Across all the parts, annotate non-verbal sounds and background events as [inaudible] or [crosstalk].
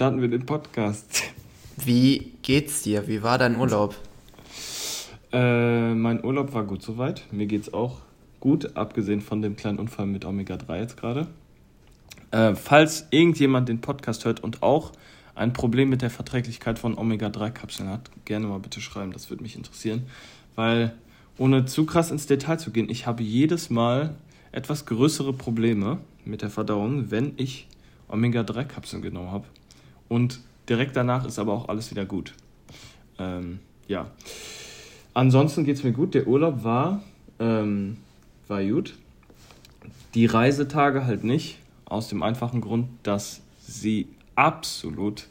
Starten wir den Podcast? Wie geht's dir? Wie war dein Urlaub? Äh, mein Urlaub war gut soweit. Mir geht's auch gut, abgesehen von dem kleinen Unfall mit Omega-3 jetzt gerade. Äh, falls irgendjemand den Podcast hört und auch ein Problem mit der Verträglichkeit von Omega-3-Kapseln hat, gerne mal bitte schreiben, das würde mich interessieren. Weil, ohne zu krass ins Detail zu gehen, ich habe jedes Mal etwas größere Probleme mit der Verdauung, wenn ich Omega-3-Kapseln genommen habe. Und direkt danach ist aber auch alles wieder gut. Ähm, ja. Ansonsten geht es mir gut. Der Urlaub war, ähm, war gut. Die Reisetage halt nicht. Aus dem einfachen Grund, dass sie absolut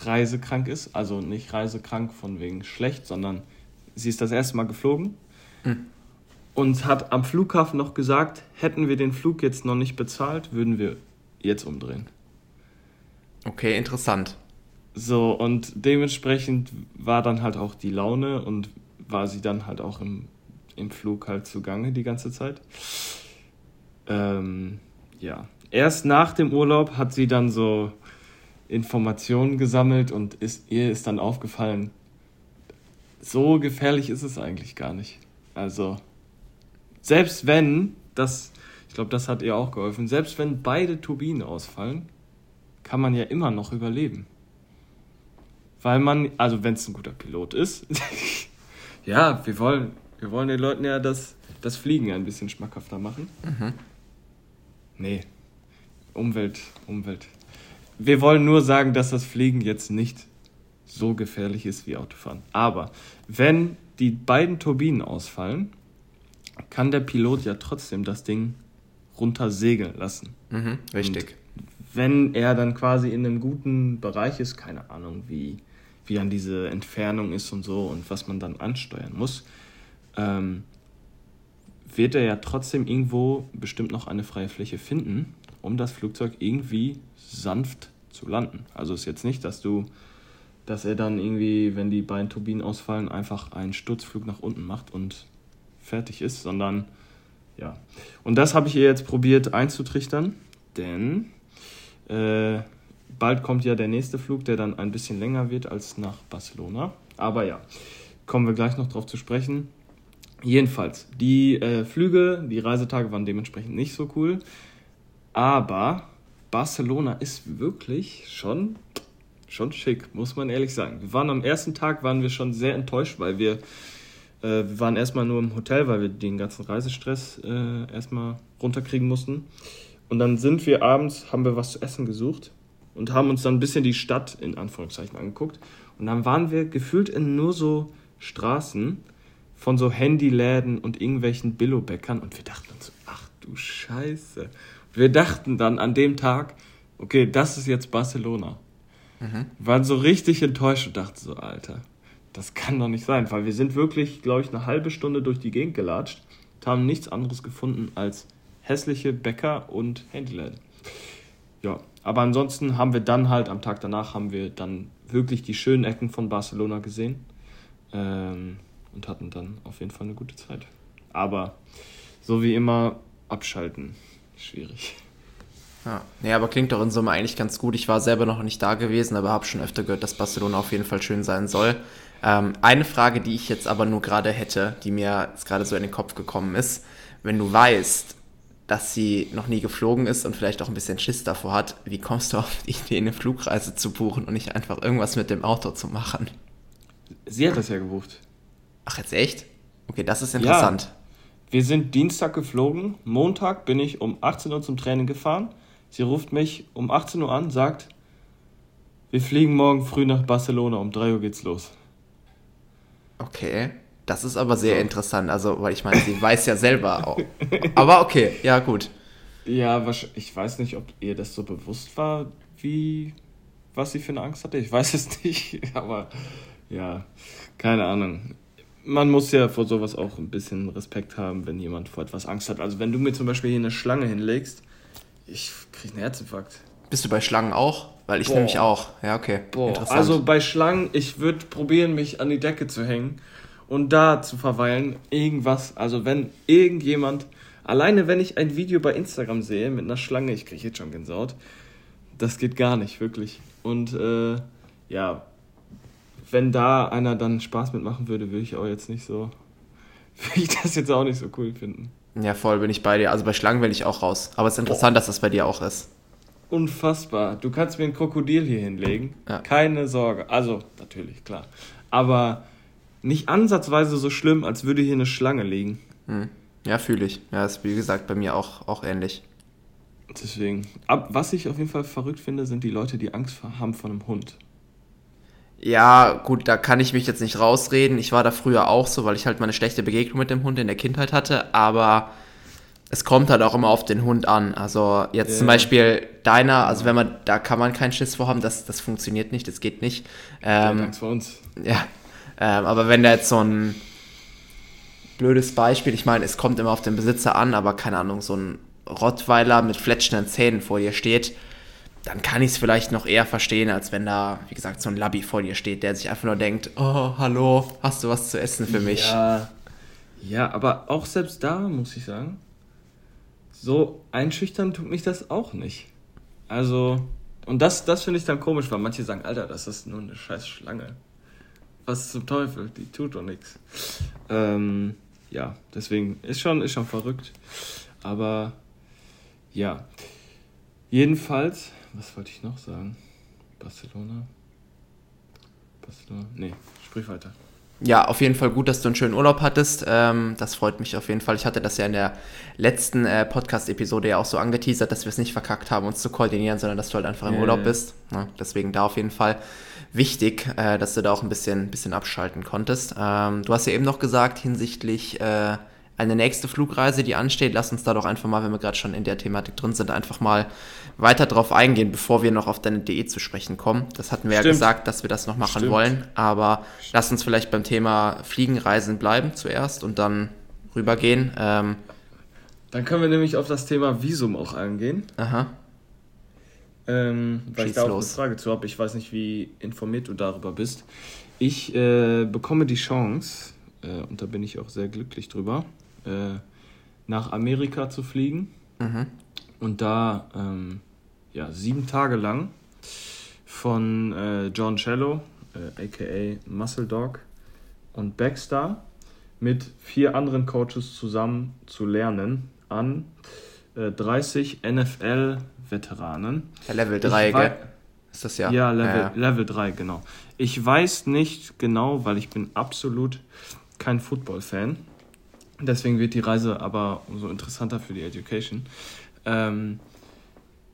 reisekrank ist. Also nicht reisekrank von wegen schlecht, sondern sie ist das erste Mal geflogen. Mhm. Und hat am Flughafen noch gesagt, hätten wir den Flug jetzt noch nicht bezahlt, würden wir jetzt umdrehen. Okay, interessant. So, und dementsprechend war dann halt auch die Laune und war sie dann halt auch im, im Flug halt zugange die ganze Zeit. Ähm, ja. Erst nach dem Urlaub hat sie dann so Informationen gesammelt und ist, ihr ist dann aufgefallen, so gefährlich ist es eigentlich gar nicht. Also, selbst wenn, das, ich glaube, das hat ihr auch geholfen, selbst wenn beide Turbinen ausfallen, kann man ja immer noch überleben. Weil man, also wenn es ein guter Pilot ist, [laughs] ja, wir wollen, wir wollen den Leuten ja das, das Fliegen ein bisschen schmackhafter machen. Mhm. Nee, Umwelt, Umwelt. Wir wollen nur sagen, dass das Fliegen jetzt nicht so gefährlich ist wie Autofahren. Aber wenn die beiden Turbinen ausfallen, kann der Pilot ja trotzdem das Ding runter segeln lassen. Mhm, richtig. Und wenn er dann quasi in einem guten Bereich ist, keine Ahnung, wie, wie dann diese Entfernung ist und so und was man dann ansteuern muss, ähm, wird er ja trotzdem irgendwo bestimmt noch eine freie Fläche finden, um das Flugzeug irgendwie sanft zu landen. Also ist jetzt nicht, dass du, dass er dann irgendwie, wenn die beiden Turbinen ausfallen, einfach einen Sturzflug nach unten macht und fertig ist, sondern ja. Und das habe ich ihr jetzt probiert einzutrichtern, denn äh, bald kommt ja der nächste Flug, der dann ein bisschen länger wird als nach Barcelona. Aber ja, kommen wir gleich noch drauf zu sprechen. Jedenfalls, die äh, Flüge, die Reisetage waren dementsprechend nicht so cool. Aber Barcelona ist wirklich schon, schon schick, muss man ehrlich sagen. Wir waren am ersten Tag waren wir schon sehr enttäuscht, weil wir äh, wir waren erstmal nur im Hotel, weil wir den ganzen Reisestress äh, erstmal runterkriegen mussten. Und dann sind wir abends, haben wir was zu essen gesucht und haben uns dann ein bisschen die Stadt in Anführungszeichen angeguckt. Und dann waren wir gefühlt in nur so Straßen von so Handyläden und irgendwelchen Billobäckern und wir dachten uns, ach du Scheiße. Wir dachten dann an dem Tag, okay, das ist jetzt Barcelona. Mhm. Wir waren so richtig enttäuscht und dachten so, Alter, das kann doch nicht sein, weil wir sind wirklich, glaube ich, eine halbe Stunde durch die Gegend gelatscht und haben nichts anderes gefunden als hässliche Bäcker und Handyläden. Ja, aber ansonsten haben wir dann halt am Tag danach haben wir dann wirklich die schönen Ecken von Barcelona gesehen ähm, und hatten dann auf jeden Fall eine gute Zeit. Aber so wie immer abschalten, schwierig. Ja, nee, aber klingt doch in Summe eigentlich ganz gut. Ich war selber noch nicht da gewesen, aber habe schon öfter gehört, dass Barcelona auf jeden Fall schön sein soll. Ähm, eine Frage, die ich jetzt aber nur gerade hätte, die mir jetzt gerade so in den Kopf gekommen ist, wenn du weißt, dass sie noch nie geflogen ist und vielleicht auch ein bisschen Schiss davor hat, wie kommst du auf die Idee, eine Flugreise zu buchen und nicht einfach irgendwas mit dem Auto zu machen? Sie hat das ja gebucht. Ach, jetzt echt? Okay, das ist interessant. Ja. Wir sind Dienstag geflogen. Montag bin ich um 18 Uhr zum Training gefahren. Sie ruft mich um 18 Uhr an, sagt, wir fliegen morgen früh nach Barcelona, um 3 Uhr geht's los. Okay, das ist aber sehr so. interessant, also, weil ich meine, sie weiß ja selber auch. Aber okay, ja, gut. Ja, ich weiß nicht, ob ihr das so bewusst war, wie, was sie für eine Angst hatte. Ich weiß es [laughs] nicht, aber ja, keine Ahnung. Man muss ja vor sowas auch ein bisschen Respekt haben, wenn jemand vor etwas Angst hat. Also, wenn du mir zum Beispiel hier eine Schlange hinlegst, ich kriege einen Herzinfarkt. Bist du bei Schlangen auch? Weil ich Boah. nämlich auch. Ja, okay. Boah. Also bei Schlangen, ich würde probieren, mich an die Decke zu hängen und da zu verweilen. Irgendwas. Also wenn irgendjemand, alleine wenn ich ein Video bei Instagram sehe mit einer Schlange, ich kriege jetzt schon Gänsehaut, das geht gar nicht, wirklich. Und äh, ja, wenn da einer dann Spaß mitmachen würde, würde ich auch jetzt nicht so, [laughs] würde ich das jetzt auch nicht so cool finden. Ja, voll bin ich bei dir. Also bei Schlangen will ich auch raus. Aber es ist interessant, oh. dass das bei dir auch ist. Unfassbar. Du kannst mir ein Krokodil hier hinlegen. Ja. Keine Sorge. Also, natürlich, klar. Aber nicht ansatzweise so schlimm, als würde hier eine Schlange liegen. Hm. Ja, fühle ich. Ja, ist wie gesagt bei mir auch, auch ähnlich. Deswegen. Ab, was ich auf jeden Fall verrückt finde, sind die Leute, die Angst haben vor einem Hund. Ja, gut, da kann ich mich jetzt nicht rausreden. Ich war da früher auch so, weil ich halt mal eine schlechte Begegnung mit dem Hund in der Kindheit hatte. Aber es kommt halt auch immer auf den Hund an. Also jetzt yeah. zum Beispiel deiner, also wenn man, da kann man keinen Schiss vorhaben, das, das funktioniert nicht, das geht nicht. Ähm, ja, Angst vor uns. Ja, ähm, aber wenn da jetzt so ein blödes Beispiel, ich meine, es kommt immer auf den Besitzer an, aber keine Ahnung, so ein Rottweiler mit fletschenden Zähnen vor dir steht, dann kann ich es vielleicht noch eher verstehen, als wenn da, wie gesagt, so ein Labby vor dir steht, der sich einfach nur denkt, oh, hallo, hast du was zu essen für mich? Ja, ja aber auch selbst da muss ich sagen, so einschüchtern tut mich das auch nicht. Also, und das, das finde ich dann komisch, weil manche sagen, Alter, das ist nur eine scheiß Schlange. Was zum Teufel, die tut doch nichts. Ähm, ja, deswegen ist schon, ist schon verrückt. Aber ja, jedenfalls was wollte ich noch sagen? Barcelona? Barcelona? Nee, sprich weiter. Ja, auf jeden Fall gut, dass du einen schönen Urlaub hattest. Ähm, das freut mich auf jeden Fall. Ich hatte das ja in der letzten äh, Podcast-Episode ja auch so angeteasert, dass wir es nicht verkackt haben, uns zu koordinieren, sondern dass du halt einfach im yeah. Urlaub bist. Ja, deswegen da auf jeden Fall wichtig, äh, dass du da auch ein bisschen, bisschen abschalten konntest. Ähm, du hast ja eben noch gesagt, hinsichtlich äh, eine nächste Flugreise, die ansteht. Lass uns da doch einfach mal, wenn wir gerade schon in der Thematik drin sind, einfach mal weiter drauf eingehen, bevor wir noch auf deine DE zu sprechen kommen. Das hatten wir Stimmt. ja gesagt, dass wir das noch machen Stimmt. wollen. Aber lass uns vielleicht beim Thema Fliegenreisen bleiben zuerst und dann rübergehen. Ähm, dann können wir nämlich auf das Thema Visum auch eingehen. Aha. Ähm, weil Schieß ich da auch eine Frage zu habe. Ich weiß nicht, wie informiert du darüber bist. Ich äh, bekomme die Chance, äh, und da bin ich auch sehr glücklich drüber, äh, nach Amerika zu fliegen mhm. und da ähm, ja, sieben Tage lang von äh, John Cello, aka äh, Muscle Dog und Backstar mit vier anderen Coaches zusammen zu lernen an 30 äh, NFL-Veteranen. Ja, Level 3, gell? Ist das ja? Ja, Level, ja. Level 3, genau. Ich weiß nicht genau, weil ich bin absolut kein Football-Fan. Deswegen wird die Reise aber umso interessanter für die Education. Ähm,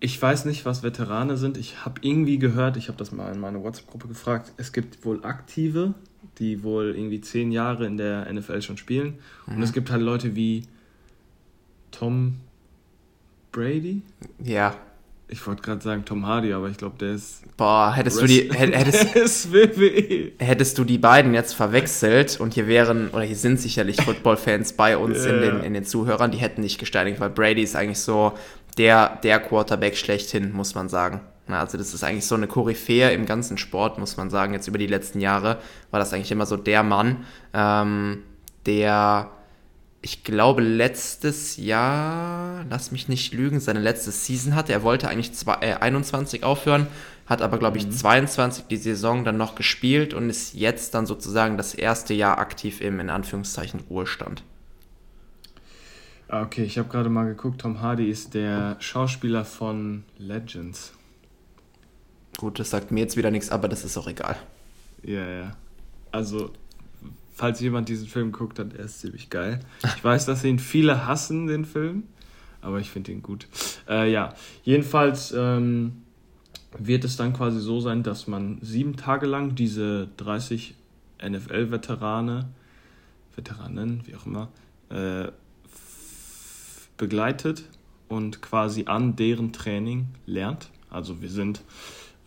ich weiß nicht, was Veterane sind. Ich habe irgendwie gehört, ich habe das mal in meine WhatsApp-Gruppe gefragt, es gibt wohl Aktive, die wohl irgendwie zehn Jahre in der NFL schon spielen. Mhm. Und es gibt halt Leute wie Tom Brady. Ja. Ich wollte gerade sagen Tom Hardy, aber ich glaube, der ist. Boah, hättest du die. Hättest, [laughs] WWE. hättest du die beiden jetzt verwechselt und hier wären, oder hier sind sicherlich Football-Fans bei uns yeah. in, den, in den Zuhörern, die hätten nicht gesteinigt, weil Brady ist eigentlich so der, der Quarterback schlechthin, muss man sagen. Also das ist eigentlich so eine Koryphäe im ganzen Sport, muss man sagen. Jetzt über die letzten Jahre war das eigentlich immer so der Mann, ähm, der ich glaube, letztes Jahr, lass mich nicht lügen, seine letzte Season hatte. Er wollte eigentlich zwei, äh, 21 aufhören, hat aber, glaube ich, mhm. 22 die Saison dann noch gespielt und ist jetzt dann sozusagen das erste Jahr aktiv im, in Anführungszeichen, Ruhestand. Ah, okay, ich habe gerade mal geguckt, Tom Hardy ist der Schauspieler von Legends. Gut, das sagt mir jetzt wieder nichts, aber das ist auch egal. Ja, ja. Also, falls jemand diesen Film guckt, dann er ist ziemlich geil. Ich weiß, dass ihn viele hassen, den Film, aber ich finde ihn gut. Äh, ja, jedenfalls ähm, wird es dann quasi so sein, dass man sieben Tage lang diese 30 NFL-Veterane, Veteranen, wie auch immer, äh, begleitet und quasi an deren Training lernt. Also wir sind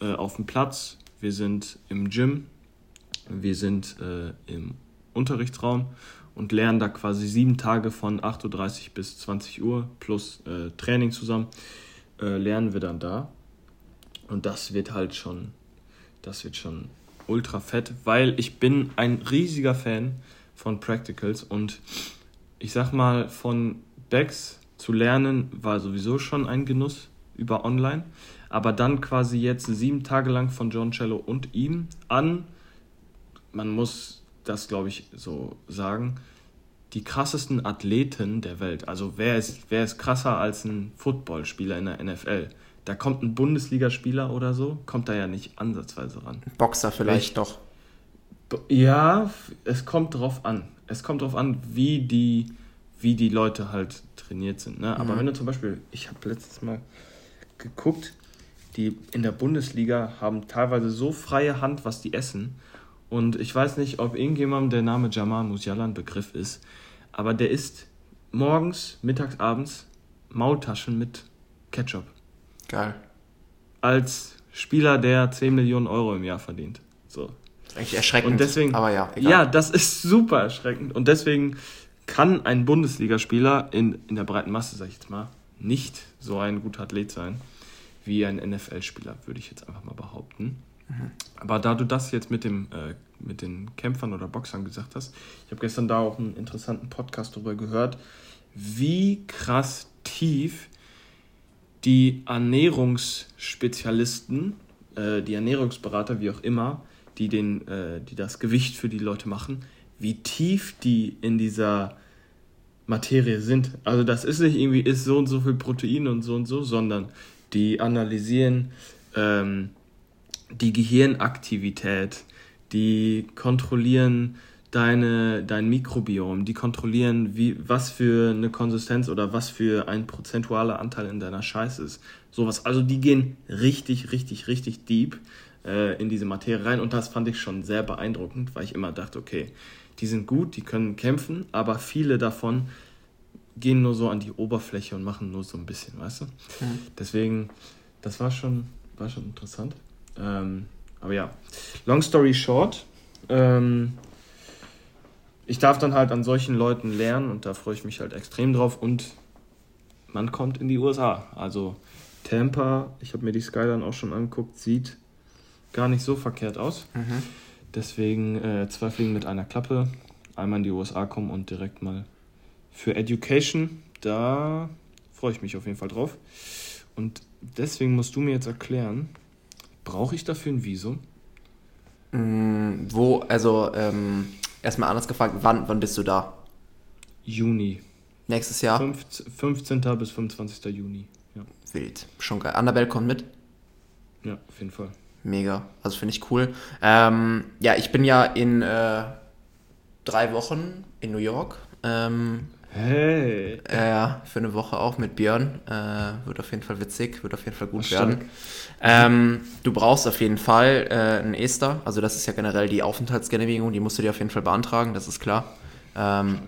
äh, auf dem Platz, wir sind im Gym, wir sind äh, im Unterrichtsraum und lernen da quasi sieben Tage von 8.30 Uhr bis 20 Uhr plus äh, Training zusammen, äh, lernen wir dann da. Und das wird halt schon, das wird schon ultra fett, weil ich bin ein riesiger Fan von Practicals und ich sag mal, von Backs zu lernen war sowieso schon ein Genuss. über online. Aber dann quasi jetzt sieben Tage lang von John Cello und ihm an, man muss das glaube ich so sagen, die krassesten Athleten der Welt. Also wer ist, wer ist krasser als ein Footballspieler in der NFL? Da kommt ein Bundesligaspieler oder so, kommt da ja nicht ansatzweise ran. Boxer vielleicht doch. Ja, es kommt drauf an. Es kommt drauf an, wie die, wie die Leute halt trainiert sind. Ne? Aber mhm. wenn du zum Beispiel, ich habe letztes Mal geguckt, die in der Bundesliga haben teilweise so freie Hand, was die essen. Und ich weiß nicht, ob irgendjemandem der Name Jamal Musiala ein Begriff ist, aber der isst morgens, mittags, abends Maultaschen mit Ketchup. Geil. Als Spieler, der 10 Millionen Euro im Jahr verdient. So. Eigentlich erschreckend. Und deswegen, aber ja, egal. ja, das ist super erschreckend. Und deswegen kann ein Bundesligaspieler in, in der breiten Masse, sag ich jetzt mal, nicht so ein guter Athlet sein wie ein NFL-Spieler, würde ich jetzt einfach mal behaupten. Mhm. Aber da du das jetzt mit, dem, äh, mit den Kämpfern oder Boxern gesagt hast, ich habe gestern da auch einen interessanten Podcast darüber gehört, wie krass tief die Ernährungsspezialisten, äh, die Ernährungsberater, wie auch immer, die, den, äh, die das Gewicht für die Leute machen, wie tief die in dieser Materie sind. Also das ist nicht irgendwie, ist so und so viel Protein und so und so, sondern die analysieren ähm, die Gehirnaktivität, die kontrollieren deine, dein Mikrobiom, die kontrollieren, wie, was für eine Konsistenz oder was für ein prozentualer Anteil in deiner Scheiße ist. Sowas. Also die gehen richtig, richtig, richtig deep äh, in diese Materie rein und das fand ich schon sehr beeindruckend, weil ich immer dachte, okay, die sind gut, die können kämpfen, aber viele davon gehen nur so an die Oberfläche und machen nur so ein bisschen, weißt du? Mhm. Deswegen, das war schon, war schon interessant. Ähm, aber ja, long story short, ähm, ich darf dann halt an solchen Leuten lernen und da freue ich mich halt extrem drauf und man kommt in die USA. Also Tampa, ich habe mir die Skyline auch schon angeguckt, sieht gar nicht so verkehrt aus. Mhm. Deswegen äh, zwei Fliegen mit einer Klappe. Einmal in die USA kommen und direkt mal für Education. Da freue ich mich auf jeden Fall drauf. Und deswegen musst du mir jetzt erklären, brauche ich dafür ein Visum? Mm, wo, also ähm, erstmal anders gefragt, wann, wann bist du da? Juni. Nächstes Jahr? 15. bis 25. Juni. Ja. Wild. Schon geil. Annabelle kommt mit? Ja, auf jeden Fall. Mega. Also finde ich cool. Ähm, ja, ich bin ja in äh, drei Wochen in New York. Ähm, hey. Äh, ja, für eine Woche auch mit Björn. Äh, wird auf jeden Fall witzig, wird auf jeden Fall gut Ach, werden. Ähm, du brauchst auf jeden Fall äh, ein Ester. Also das ist ja generell die Aufenthaltsgenehmigung, die musst du dir auf jeden Fall beantragen, das ist klar. Ähm,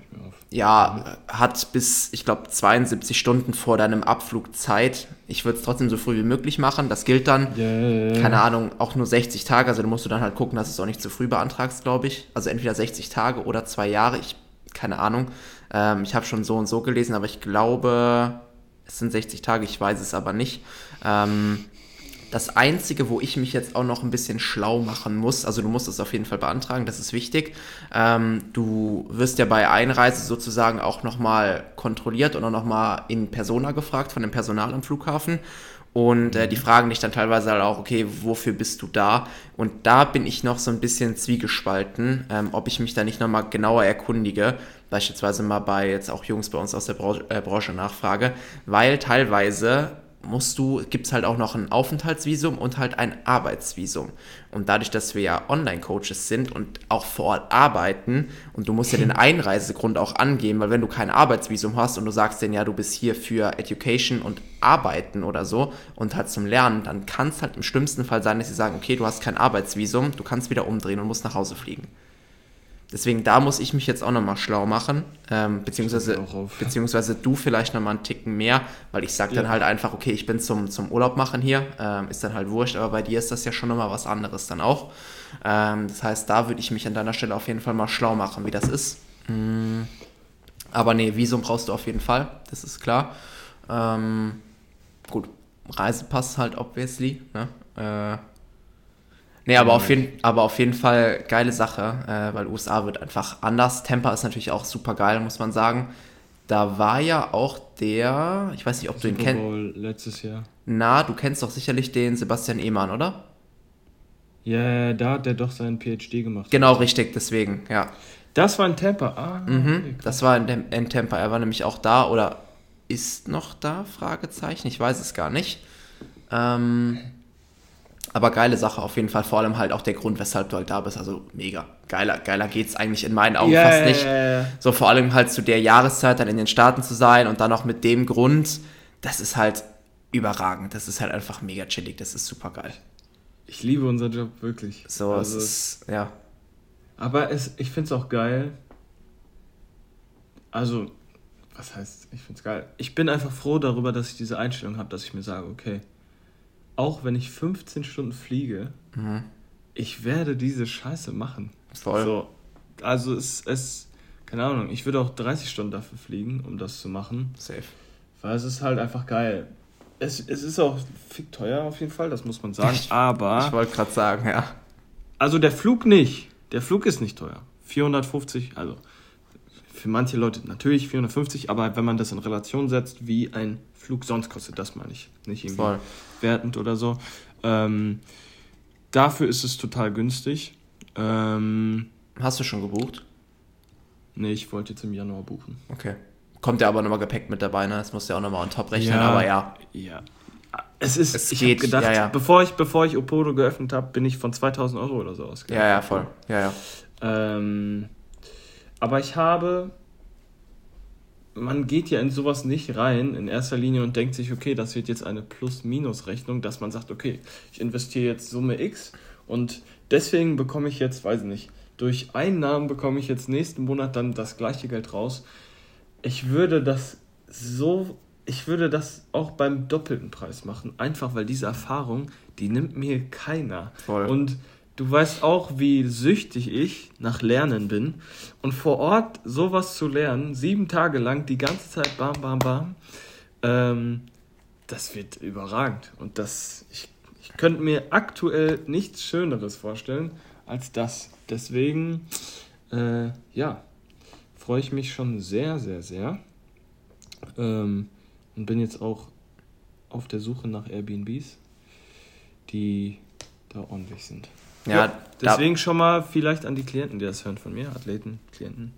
ja, hat bis, ich glaube, 72 Stunden vor deinem Abflug Zeit. Ich würde es trotzdem so früh wie möglich machen. Das gilt dann, yeah. keine Ahnung, auch nur 60 Tage. Also da musst du dann halt gucken, dass du es auch nicht zu früh beantragst, glaube ich. Also entweder 60 Tage oder zwei Jahre. Ich, keine Ahnung. Ähm, ich habe schon so und so gelesen, aber ich glaube, es sind 60 Tage. Ich weiß es aber nicht. Ähm, das Einzige, wo ich mich jetzt auch noch ein bisschen schlau machen muss, also du musst es auf jeden Fall beantragen, das ist wichtig. Ähm, du wirst ja bei Einreise sozusagen auch nochmal kontrolliert und auch nochmal in Persona gefragt von dem Personal am Flughafen. Und äh, die mhm. fragen dich dann teilweise halt auch, okay, wofür bist du da? Und da bin ich noch so ein bisschen zwiegespalten, ähm, ob ich mich da nicht nochmal genauer erkundige, beispielsweise mal bei jetzt auch Jungs bei uns aus der Branche, äh, Branche nachfrage, weil teilweise musst du, gibt es halt auch noch ein Aufenthaltsvisum und halt ein Arbeitsvisum. Und dadurch, dass wir ja Online-Coaches sind und auch vor Ort arbeiten und du musst ja den [laughs] Einreisegrund auch angeben, weil wenn du kein Arbeitsvisum hast und du sagst denen ja, du bist hier für Education und Arbeiten oder so und halt zum Lernen, dann kann es halt im schlimmsten Fall sein, dass sie sagen, okay, du hast kein Arbeitsvisum, du kannst wieder umdrehen und musst nach Hause fliegen. Deswegen, da muss ich mich jetzt auch nochmal schlau machen, ähm, beziehungsweise, beziehungsweise du vielleicht nochmal einen Ticken mehr, weil ich sage dann halt einfach, okay, ich bin zum, zum Urlaub machen hier, ähm, ist dann halt wurscht, aber bei dir ist das ja schon nochmal was anderes dann auch. Ähm, das heißt, da würde ich mich an deiner Stelle auf jeden Fall mal schlau machen, wie das ist. Mhm. Aber nee, Visum brauchst du auf jeden Fall, das ist klar. Ähm, gut, Reisepass halt obviously, ne? Äh, Nee, aber auf, jeden, aber auf jeden Fall geile Sache, äh, weil USA wird einfach anders. Tampa ist natürlich auch super geil, muss man sagen. da war ja auch der, ich weiß nicht, ob du ihn Super kennst. Letztes Jahr. Na, du kennst doch sicherlich den Sebastian Ehmann, oder? Ja, da hat der doch seinen PhD gemacht. Genau, richtig, deswegen, ja. Das war ein Tampa. Ah, Mhm, okay, das war in, dem, in Tampa. Er war nämlich auch da oder ist noch da? Fragezeichen. Ich weiß es gar nicht. Ähm, aber geile Sache auf jeden Fall. Vor allem halt auch der Grund, weshalb du halt da bist. Also mega. Geiler, geiler geht's eigentlich in meinen Augen Ja, fast nicht. ja, ja. So vor allem halt zu der Jahreszeit dann in den Staaten zu sein und dann noch mit dem Grund, das ist halt überragend. Das ist halt einfach mega chillig. Das ist super geil. Ich liebe unseren Job wirklich. So, Also, es ist, ja. aber es, ich finde es auch geil. Also, was heißt, ich finde es geil. Ich bin einfach froh darüber, dass ich diese Einstellung habe, dass ich mir sage, okay, auch wenn ich 15 Stunden fliege, Mhm. ich werde diese Scheiße machen. Voll. So, also es, es, keine Ahnung, ich würde auch 30 Stunden dafür fliegen, um das zu machen. Safe. Weil es ist halt einfach geil. Es, es ist auch fick teuer auf jeden Fall, das muss man sagen. Ich aber, wollte gerade sagen, ja. also der Flug nicht. Der Flug ist nicht teuer. 450, also für manche Leute natürlich 450, aber wenn man das in Relation setzt, wie ein Flug sonst kostet, das meine ich. Nicht irgendwie Voll. wertend oder so. Ähm, dafür ist es total günstig. Ähm, Hast du schon gebucht? nee, ich wollte jetzt im Januar buchen. Okay. Kommt ja aber nochmal Gepäck mit dabei, ne? Das musst du ja auch nochmal on top rechnen, Ja. aber ja. Ja. Es ist, Es ich geht, gedacht, ja, ja. Bevor, ich, bevor ich Opodo geöffnet habe, bin ich von 2000 Euro oder so ausgegangen. Ja, ja, voll. Ja, ja. Ähm, aber ich habe, man geht ja in sowas nicht rein in erster Linie und denkt sich, okay, das wird jetzt eine Plus-Minus-Rechnung, dass man sagt, okay, ich investiere jetzt Summe X und deswegen bekomme ich jetzt, weiß ich nicht, durch Einnahmen bekomme ich jetzt nächsten Monat dann das gleiche Geld raus. Ich würde das so, ich würde das auch beim doppelten Preis machen, einfach weil diese Erfahrung, die nimmt mir keiner. Voll. Und du weißt auch, wie süchtig ich nach Lernen bin. Und vor Ort sowas zu lernen, sieben Tage lang, die ganze Zeit bam, bam, bam, ähm, das wird überragend. Und das, ich, ich könnte mir aktuell nichts Schöneres vorstellen als das. Deswegen, äh, ja, freue ich mich schon sehr, sehr, sehr. Ähm, und bin jetzt auch auf der Suche nach Airbnbs, die da ordentlich sind. Ja, da- deswegen schon mal vielleicht an die Klienten, die das hören von mir, Athleten, Klienten.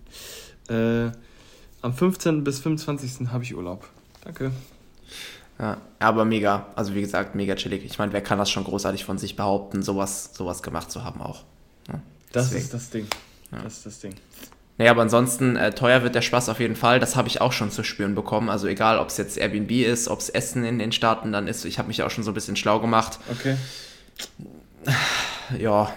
Äh, am 15. bis 25. habe ich Urlaub. Danke. Ja, aber mega, also wie gesagt, mega chillig. Ich meine, wer kann das schon großartig von sich behaupten, sowas, sowas gemacht zu haben auch. Ja, Das ist das Ding. Das ist das Ding. Naja, aber ansonsten, äh, teuer wird der Spaß auf jeden Fall. Das habe ich auch schon zu spüren bekommen. Also egal, ob es jetzt Airbnb ist, ob es Essen in den Staaten dann ist. Ich habe mich auch schon so ein bisschen schlau gemacht. Okay. Ja,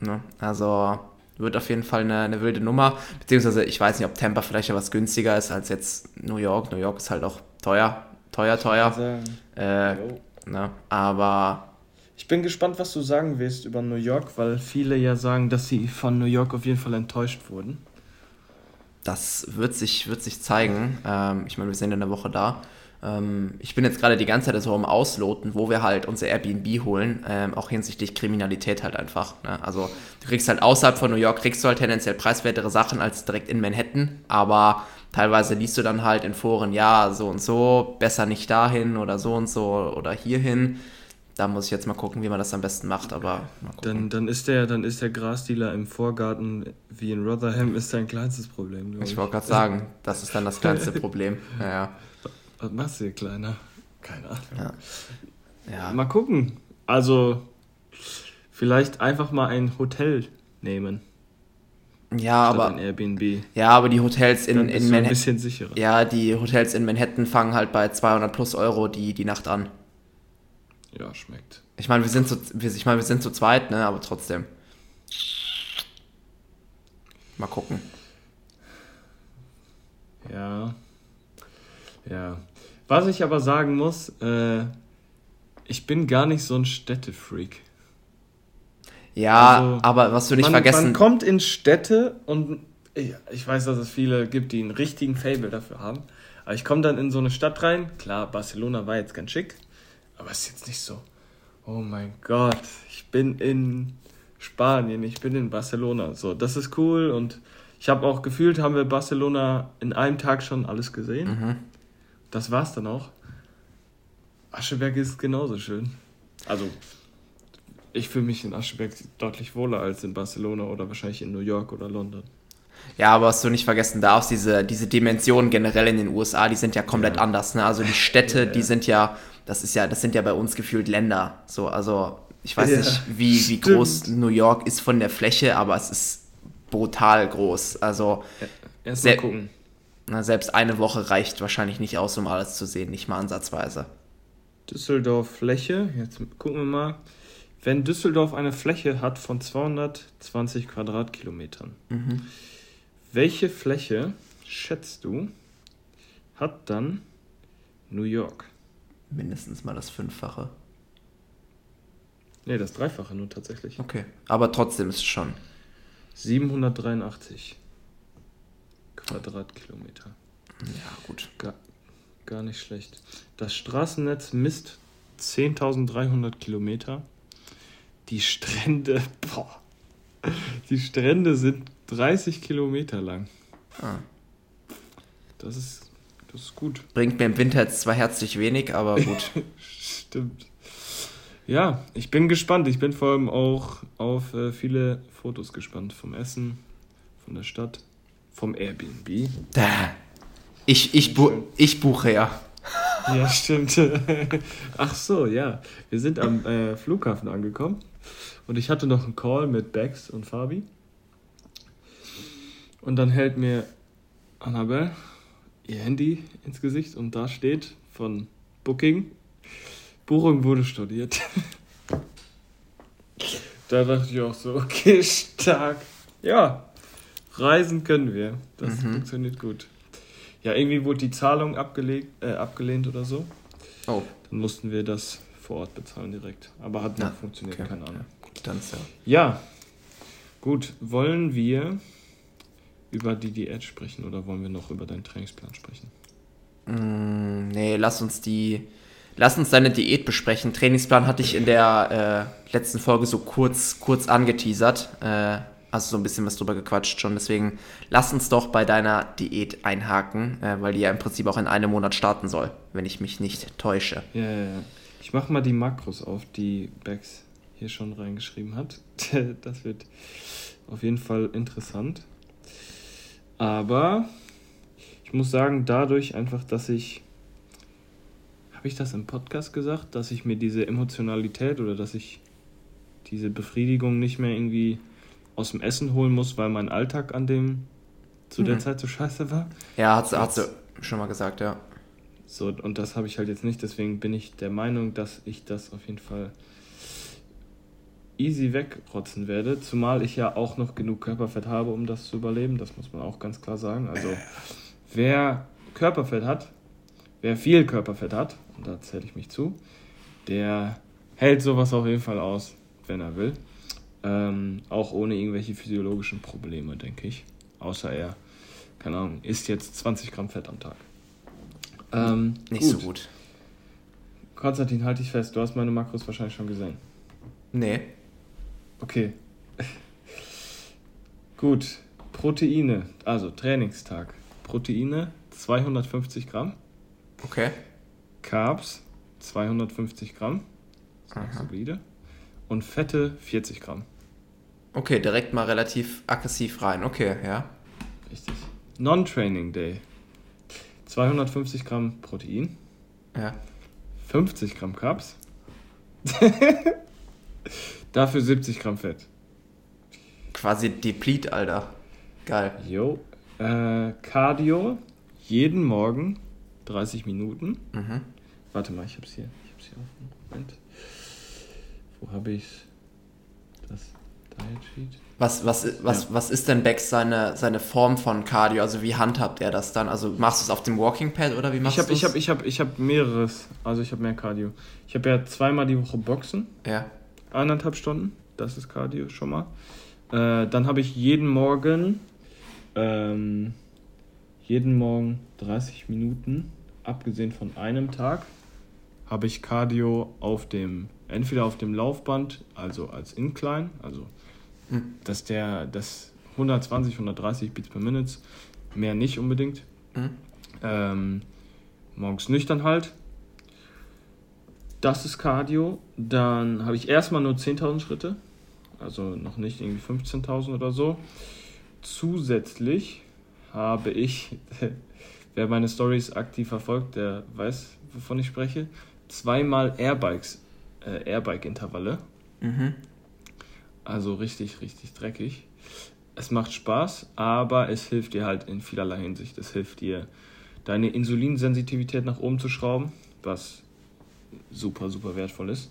ne? also wird auf jeden Fall eine, eine wilde Nummer. Beziehungsweise ich weiß nicht, ob Tampa vielleicht ja was günstiger ist als jetzt New York. New York ist halt auch teuer, teuer, teuer. Äh, ne? Aber Ich bin gespannt, was du sagen wirst über New York, weil viele ja sagen, dass sie von New York auf jeden Fall enttäuscht wurden. Das wird sich, wird sich zeigen. Ähm, ich meine, wir sind in der Woche da. Ähm, ich bin jetzt gerade die ganze Zeit so am Ausloten, wo wir halt unser Airbnb holen, ähm, auch hinsichtlich Kriminalität halt einfach. Ne? Also du kriegst halt außerhalb von New York, kriegst du halt tendenziell preiswertere Sachen als direkt in Manhattan, aber teilweise liest du dann halt in Foren, ja, so und so, besser nicht dahin oder so und so oder hierhin. Da muss ich jetzt mal gucken, wie man das am besten macht, aber mal gucken. Dann, dann, ist der, dann ist der Grasdealer im Vorgarten wie in Rotherham ist dein kleinstes Problem. glaub ich wollte gerade sagen, das ist dann das kleinste [laughs] Problem. Ja, ja. Was machst du hier, Kleiner? Keine Ahnung. Ja. ja. Mal gucken. Also, vielleicht einfach mal ein Hotel nehmen. Ja, statt aber ein Airbnb. Ja, aber die Hotels in, in du ein Manhattan. bisschen sicherer. Ja, die Hotels in Manhattan fangen halt bei 200 plus Euro die, die Nacht an. Ja, schmeckt. Ich meine, wir sind zu, wir, ich meine, wir sind zu zweit, ne, aber trotzdem. Mal gucken. Ja. Ja. Was ich aber sagen muss, äh, ich bin gar nicht so ein Städtefreak. Ja, Also, aber was du nicht man, vergessen. Man kommt in Städte und ich, ich weiß, dass es viele gibt, die einen richtigen Fable dafür haben. Aber ich komme dann in so eine Stadt rein. Klar, Barcelona war jetzt ganz schick, aber es ist jetzt nicht so. Oh mein Gott, ich bin in Spanien, ich bin in Barcelona. So, das ist cool und Ich habe auch gefühlt, haben wir Barcelona in einem Tag schon alles gesehen. Mhm. Das war's dann auch. Ascheberg ist genauso schön. Also, ich fühle mich in Ascheberg deutlich wohler als in Barcelona oder wahrscheinlich in New York oder London. Ja, aber was du nicht vergessen darfst, diese, diese Dimensionen generell in den USA, die sind ja komplett Ja. anders. Ne? Also die Städte, Ja, ja. die sind ja, das ist ja, das sind ja bei uns gefühlt Länder. So, also ich weiß nicht, wie, wie groß New York ist von der Fläche, aber es ist brutal groß. Also Erst Sehr- mal gucken. Na, selbst eine Woche reicht wahrscheinlich nicht aus, um alles zu sehen, nicht mal ansatzweise. Düsseldorf Fläche, jetzt gucken wir mal. Wenn Düsseldorf eine Fläche hat von 220 Quadratkilometern, Mhm. welche Fläche, schätzt du, hat dann New York? Mindestens mal das Fünffache. Ne, das Dreifache nur tatsächlich. Okay. Aber trotzdem ist es schon. 783 Quadratkilometer. Ja, gut. Gar, gar nicht schlecht. Das Straßennetz misst 10.300 Kilometer. Die Strände, [laughs] boah, die Strände sind 30 Kilometer lang. Ah. Das ist, das ist gut. Bringt mir im Winter jetzt zwar herzlich wenig, aber gut. [laughs] Stimmt. Ja, ich bin gespannt. Ich bin vor allem auch auf äh, viele Fotos gespannt vom Essen, von der Stadt, vom Airbnb. Da. Ich, ich, bu ich buche ja. Ja, stimmt. [laughs] Ach so, ja. Wir sind am äh, Flughafen angekommen und ich hatte noch einen Call mit Bex und Fabi. Und dann hält mir Annabelle ihr Handy ins Gesicht und da steht von Booking, Buchung wurde studiert. [laughs] da dachte ich auch so, okay, stark. Ja, reisen können wir. Das Mhm. funktioniert gut. Ja, irgendwie wurde die Zahlung abgelegt, äh, abgelehnt oder so. Oh, Dann mussten wir das vor Ort bezahlen direkt. Aber hat Ja, nicht funktioniert, okay. keine Ahnung. gut, dann ja. Ja, gut. Wollen wir über die Diät sprechen oder wollen wir noch über deinen Trainingsplan sprechen? Mm, nee, lass uns die. Lass uns deine Diät besprechen. Trainingsplan hatte ich in der äh, letzten Folge so kurz, kurz angeteasert. Äh, also so ein bisschen was drüber gequatscht schon. Deswegen lass uns doch bei deiner Diät einhaken, äh, weil die ja im Prinzip auch in einem Monat starten soll, wenn ich mich nicht täusche. Ja, ja, ja. Ich mache mal die Makros auf, die Bex hier schon reingeschrieben hat. [laughs] Das wird auf jeden Fall interessant. Aber ich muss sagen, dadurch einfach, dass ich. Habe ich das im Podcast gesagt, dass ich mir diese Emotionalität oder dass ich diese Befriedigung nicht mehr irgendwie aus dem Essen holen muss, weil mein Alltag an dem zu der Mhm. Zeit so scheiße war? Ja, hat sie, hat sie schon mal gesagt, ja. So, und das habe ich halt jetzt nicht, deswegen bin ich der Meinung, dass ich das auf jeden Fall easy wegrotzen werde, zumal ich ja auch noch genug Körperfett habe, um das zu überleben, das muss man auch ganz klar sagen. Also, wer Körperfett hat, wer viel Körperfett hat, und da zähle ich mich zu, der hält sowas auf jeden Fall aus, wenn er will. Ähm, auch ohne irgendwelche physiologischen Probleme, denke ich. Außer er, keine Ahnung, isst jetzt 20 Gramm Fett am Tag. Ähm, Nicht so gut. Konstantin, halte ich fest, du hast meine Makros wahrscheinlich schon gesehen. Nee. Okay. [laughs] Gut. Proteine, also Trainingstag. Proteine 250 Gramm. Okay. Carbs 250 Gramm. Ist noch Aha. solide. Und Fette 40 Gramm. Okay, direkt mal relativ aggressiv rein. Okay, ja. Richtig. Non-Training Day. 250 Gramm Protein. Ja. 50 Gramm Carbs. [laughs] Dafür 70 Gramm Fett. Quasi Deplete, Alter. Geil. Jo. Äh, Cardio. Jeden Morgen 30 Minuten. Mhm. Warte mal, ich hab's hier. Ich hab's hier offen. Moment. Wo habe ich's? Das. Was, was, was, Ja. was ist denn Bex seine, seine Form von Cardio? Also wie handhabt er das dann? Also machst du es auf dem Walking Pad oder wie machst Ich habe du's? ich hab, ich hab, ich hab mehreres. Also ich habe mehr Cardio. Ich habe ja zweimal die Woche Boxen. Ja. Eineinhalb Stunden. Das ist Cardio schon mal. Äh, dann habe ich jeden Morgen ähm, jeden Morgen 30 Minuten, abgesehen von einem Tag, habe ich Cardio auf dem, entweder auf dem Laufband, also als Incline, also Dass der, das 120, 130 Beats per Minute. Mehr nicht unbedingt. Mhm. Ähm, morgens nüchtern halt. Das ist Cardio. Dann habe ich erstmal nur 10.000 Schritte. Also noch nicht irgendwie 15.000 oder so. Zusätzlich habe ich, [laughs] wer meine Stories aktiv verfolgt, der weiß, wovon ich spreche, zweimal Airbikes, äh, Airbike-Intervalle. Mhm. Also richtig, richtig dreckig. Es macht Spaß, aber es hilft dir halt in vielerlei Hinsicht. Es hilft dir, deine Insulinsensitivität nach oben zu schrauben, was super, super wertvoll ist.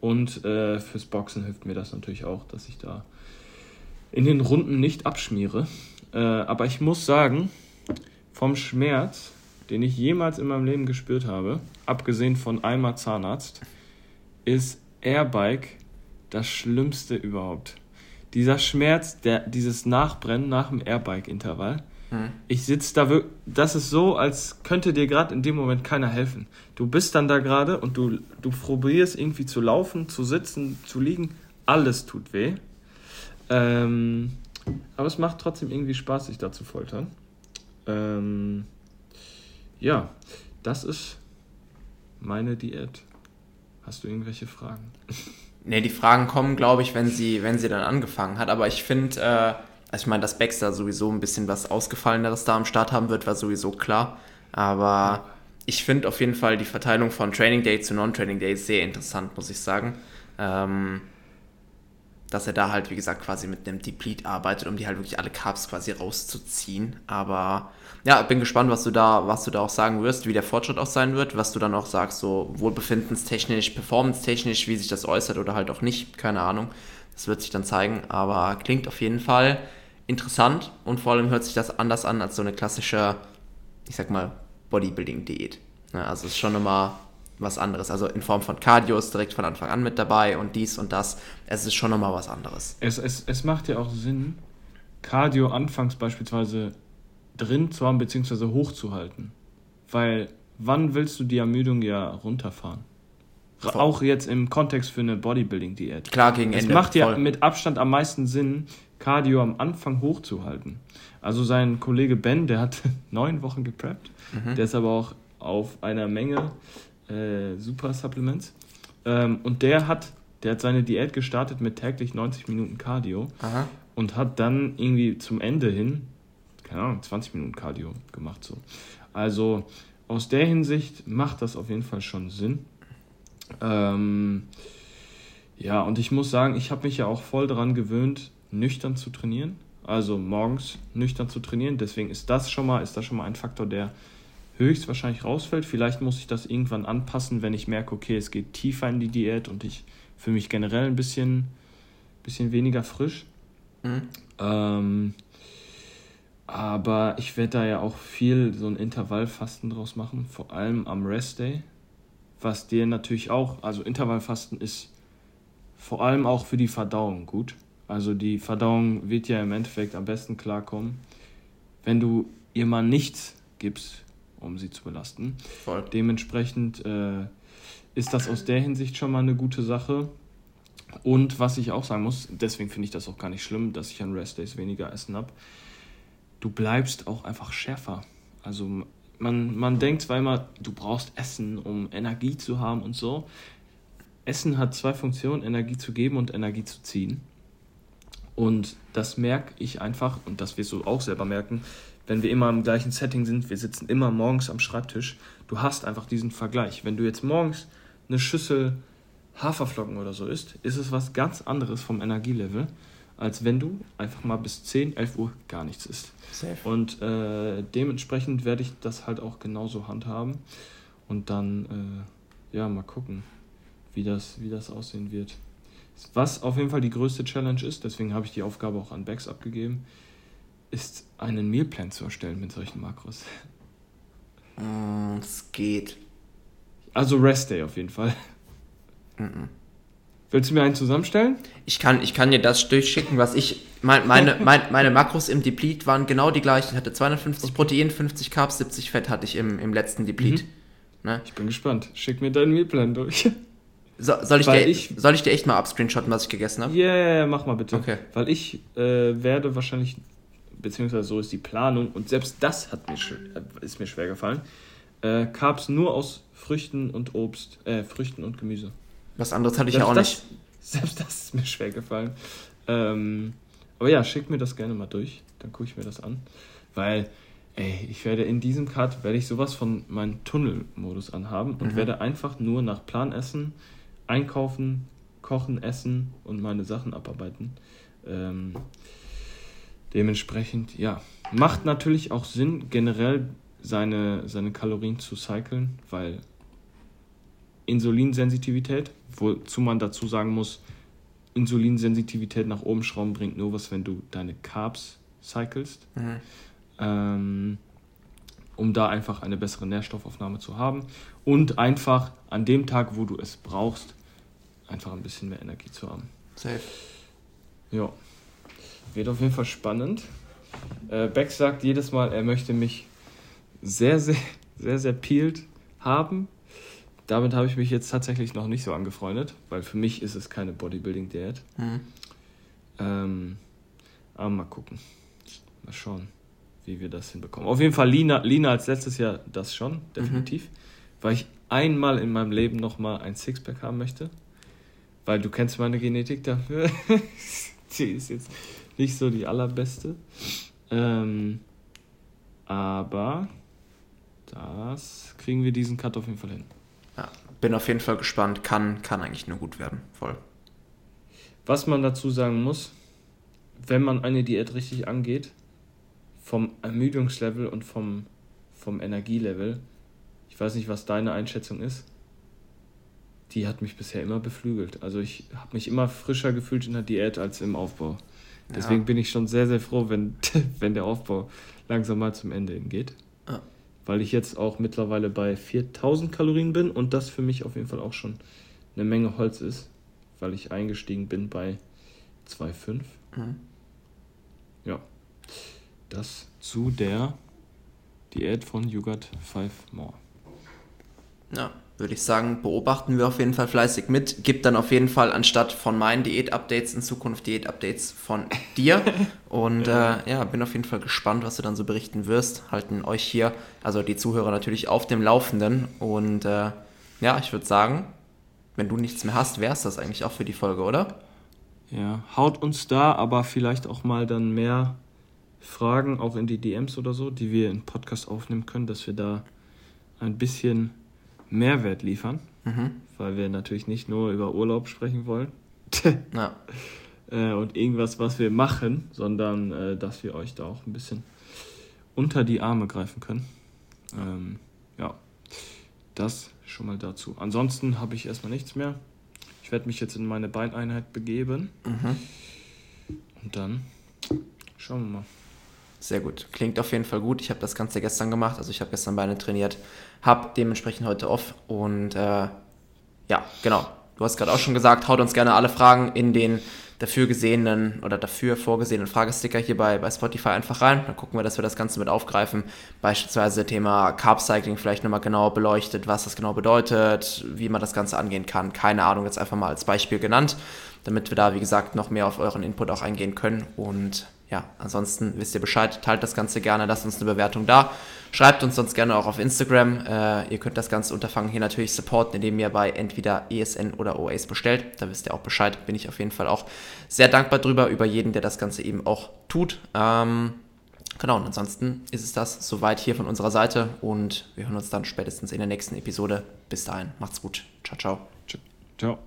Und äh, fürs Boxen hilft mir das natürlich auch, dass ich da in den Runden nicht abschmiere. Äh, aber ich muss sagen, vom Schmerz, den ich jemals in meinem Leben gespürt habe, abgesehen von einmal Zahnarzt, ist Airbike das Schlimmste überhaupt. Dieser Schmerz, der, dieses Nachbrennen nach dem Airbike-Intervall, hm. ich sitze da wirklich, das ist so, als könnte dir gerade in dem Moment keiner helfen. Du bist dann da gerade und du, du probierst irgendwie zu laufen, zu sitzen, zu liegen, alles tut weh. Ähm, aber es macht trotzdem irgendwie Spaß, sich da zu foltern. Ähm, ja, das ist meine Diät. Hast du irgendwelche Fragen? [laughs] Ne, die Fragen kommen, glaube ich, wenn sie, wenn sie dann angefangen hat. Aber ich finde, äh, also ich meine, dass Baxter sowieso ein bisschen was Ausgefalleneres da am Start haben wird, war sowieso klar. Aber ich finde auf jeden Fall die Verteilung von Training Day zu Non-Training Day sehr interessant, muss ich sagen. Ähm, dass er da halt, wie gesagt, quasi mit einem Deplete arbeitet, um die halt wirklich alle Carbs quasi rauszuziehen. Aber ja, bin gespannt, was du da, was du da auch sagen wirst, wie der Fortschritt auch sein wird, was du dann auch sagst, so wohlbefindenstechnisch, performance-technisch, wie sich das äußert oder halt auch nicht, keine Ahnung. Das wird sich dann zeigen, aber klingt auf jeden Fall interessant und vor allem hört sich das anders an als so eine klassische, ich sag mal, Bodybuilding-Diät. Also es ist schon immer was anderes. Also in Form von Cardio ist direkt von Anfang an mit dabei und dies und das. Es ist schon nochmal was anderes. Es, es, es macht ja auch Sinn, Cardio anfangs beispielsweise drin zu haben, beziehungsweise hochzuhalten. Weil wann willst du die Ermüdung ja runterfahren? Voll. Auch jetzt im Kontext für eine Bodybuilding-Diät. Klar, gegen Ende. Es macht ja voll. mit Abstand am meisten Sinn, Cardio am Anfang hochzuhalten. Also sein Kollege Ben, der hat [laughs] neun Wochen gepreppt. Mhm. Der ist aber auch auf einer Menge äh, Super Supplements. Ähm, und der hat, der hat seine Diät gestartet mit täglich 90 Minuten Cardio Aha. und hat dann irgendwie zum Ende hin, keine Ahnung, 20 Minuten Cardio gemacht. So. Also aus der Hinsicht macht das auf jeden Fall schon Sinn. Ähm, ja, und ich muss sagen, ich habe mich ja auch voll daran gewöhnt, nüchtern zu trainieren. Also morgens nüchtern zu trainieren. Deswegen ist das schon mal, ist das schon mal ein Faktor, der höchstwahrscheinlich rausfällt. Vielleicht muss ich das irgendwann anpassen, wenn ich merke, okay, es geht tiefer in die Diät und ich fühle mich generell ein bisschen, bisschen weniger frisch. Mhm. Ähm, aber ich werde da ja auch viel so ein Intervallfasten draus machen, vor allem am Rest Day. Was dir natürlich auch, also Intervallfasten ist vor allem auch für die Verdauung gut. Also die Verdauung wird ja im Endeffekt am besten klarkommen, wenn du ihr mal nichts gibst, um sie zu belasten. Voll. Dementsprechend äh, ist das aus der Hinsicht schon mal eine gute Sache. Und was ich auch sagen muss, deswegen finde ich das auch gar nicht schlimm, dass ich an Restdays weniger Essen habe. Du bleibst auch einfach schärfer. Also man, man denkt zwar immer, du brauchst Essen, um Energie zu haben und so. Essen hat zwei Funktionen, Energie zu geben und Energie zu ziehen. Und das merke ich einfach, und das wirst du auch selber merken, wenn wir immer im gleichen Setting sind, wir sitzen immer morgens am Schreibtisch, du hast einfach diesen Vergleich. Wenn du jetzt morgens eine Schüssel Haferflocken oder so isst, ist es was ganz anderes vom Energielevel, als wenn du einfach mal bis 10, 11 Uhr gar nichts isst. Safe. Und äh, dementsprechend werde ich das halt auch genauso handhaben und dann, äh, ja, mal gucken, wie das, wie das aussehen wird. Was auf jeden Fall die größte Challenge ist, deswegen habe ich die Aufgabe auch an Bex abgegeben, ist einen Mealplan zu erstellen mit solchen Makros. Mm, es geht. Also Rest Day auf jeden Fall. Mm -mm. Willst du mir einen zusammenstellen? Ich kann, ich kann dir das durchschicken, was ich. Mein, meine, [laughs] mein, meine Makros im Deplete waren genau die gleichen. Ich hatte 250 Protein, 50 Carbs, 70 Fett hatte ich im, im letzten Deplete. Mhm. Ne? Ich bin gespannt. Schick mir deinen Mealplan durch. So, soll, ich dir, ich, soll ich dir echt mal abscreenshotten, was ich gegessen habe? Ja, yeah, mach mal bitte. Okay. Weil ich äh, werde wahrscheinlich, beziehungsweise so ist die Planung, und selbst das hat mir, äh, ist mir schwer gefallen, äh, Carbs nur aus Früchten und Obst, äh, Früchten und Gemüse. Was anderes hatte ich ja auch das, nicht. [laughs] Selbst das ist mir schwer gefallen. Ähm, aber ja, schick mir das gerne mal durch, dann gucke ich mir das an. Weil, ey, ich werde in diesem Cut, werde ich sowas von meinem Tunnelmodus anhaben und mhm. werde einfach nur nach Plan essen, einkaufen, kochen, essen und meine Sachen abarbeiten. Ähm, dementsprechend, ja, macht natürlich auch Sinn, generell seine, seine Kalorien zu cyclen, weil Insulinsensitivität, wozu man dazu sagen muss, Insulinsensitivität nach oben schrauben bringt nur was, wenn du deine Carbs cyclest, mhm. ähm, um da einfach eine bessere Nährstoffaufnahme zu haben und einfach an dem Tag, wo du es brauchst, einfach ein bisschen mehr Energie zu haben. Safe. Ja. Wird auf jeden Fall spannend. Äh, Beck sagt jedes Mal, er möchte mich sehr, sehr, sehr, sehr peeled haben. Damit habe ich mich jetzt tatsächlich noch nicht so angefreundet, weil für mich ist es keine Bodybuilding-Diät. Mhm. Ähm, aber mal gucken. Mal schauen, wie wir das hinbekommen. Auf jeden Fall Lina, Lina als letztes Jahr das schon, definitiv. Mhm. Weil ich einmal in meinem Leben nochmal ein Sixpack haben möchte. Weil du kennst meine Genetik dafür. [laughs] Sie ist jetzt nicht so die allerbeste. Ähm, aber das kriegen wir diesen Cut auf jeden Fall hin. Ja, bin auf jeden Fall gespannt. Kann, kann eigentlich nur gut werden. Voll. Was man dazu sagen muss, wenn man eine Diät richtig angeht, vom Ermüdungslevel und vom, vom Energielevel, ich weiß nicht, was deine Einschätzung ist, die hat mich bisher immer beflügelt. Also ich habe mich immer frischer gefühlt in der Diät als im Aufbau. Deswegen ja. bin ich schon sehr, sehr froh, wenn, [laughs] wenn der Aufbau langsam mal zum Ende geht. Ja. Weil ich jetzt auch mittlerweile bei 4000 Kalorien bin und das für mich auf jeden Fall auch schon eine Menge Holz ist, weil ich eingestiegen bin bei 2,5. Mhm. Ja. Das zu der Diät von Yugat 5 More. Ja würde ich sagen, beobachten wir auf jeden Fall fleißig mit. Gibt dann auf jeden Fall anstatt von meinen Diät-Updates in Zukunft Diät-Updates von [laughs] dir. Und äh, ja, bin auf jeden Fall gespannt, was du dann so berichten wirst. Halten euch hier, also die Zuhörer natürlich auf dem Laufenden. Und äh, ja, ich würde sagen, wenn du nichts mehr hast, wäre es das eigentlich auch für die Folge, oder? Ja, haut uns da aber vielleicht auch mal dann mehr Fragen auch in die DMs oder so, die wir im Podcast aufnehmen können, dass wir da ein bisschen Mehrwert liefern, mhm. weil wir natürlich nicht nur über Urlaub sprechen wollen [laughs] ja. äh, und irgendwas, was wir machen, sondern äh, dass wir euch da auch ein bisschen unter die Arme greifen können. Ähm, ja, das schon mal dazu. Ansonsten habe ich erstmal nichts mehr. Ich werde mich jetzt in meine Beineinheit begeben mhm. und dann schauen wir mal. Sehr gut. Klingt auf jeden Fall gut. Ich habe das Ganze gestern gemacht. Also ich habe gestern Beine trainiert, habe dementsprechend heute off. Und äh, ja, genau. Du hast gerade auch schon gesagt, haut uns gerne alle Fragen in den dafür gesehenen oder dafür vorgesehenen Fragesticker hier bei, bei Spotify einfach rein. Dann gucken wir, dass wir das Ganze mit aufgreifen. Beispielsweise Thema Carb Cycling vielleicht nochmal genau beleuchtet, was das genau bedeutet, wie man das Ganze angehen kann. Keine Ahnung, jetzt einfach mal als Beispiel genannt, damit wir da, wie gesagt, noch mehr auf euren Input auch eingehen können. Und ja, ansonsten wisst ihr Bescheid, teilt das Ganze gerne, lasst uns eine Bewertung da. Schreibt uns sonst gerne auch auf Instagram. Äh, ihr könnt das ganze Unterfangen hier natürlich supporten, indem ihr bei entweder ESN oder OAs bestellt. Da wisst ihr auch Bescheid. Bin ich auf jeden Fall auch sehr dankbar drüber, über jeden, der das Ganze eben auch tut. Ähm, genau, und ansonsten ist es das soweit hier von unserer Seite und wir hören uns dann spätestens in der nächsten Episode. Bis dahin, macht's gut. Ciao, ciao. Ciao.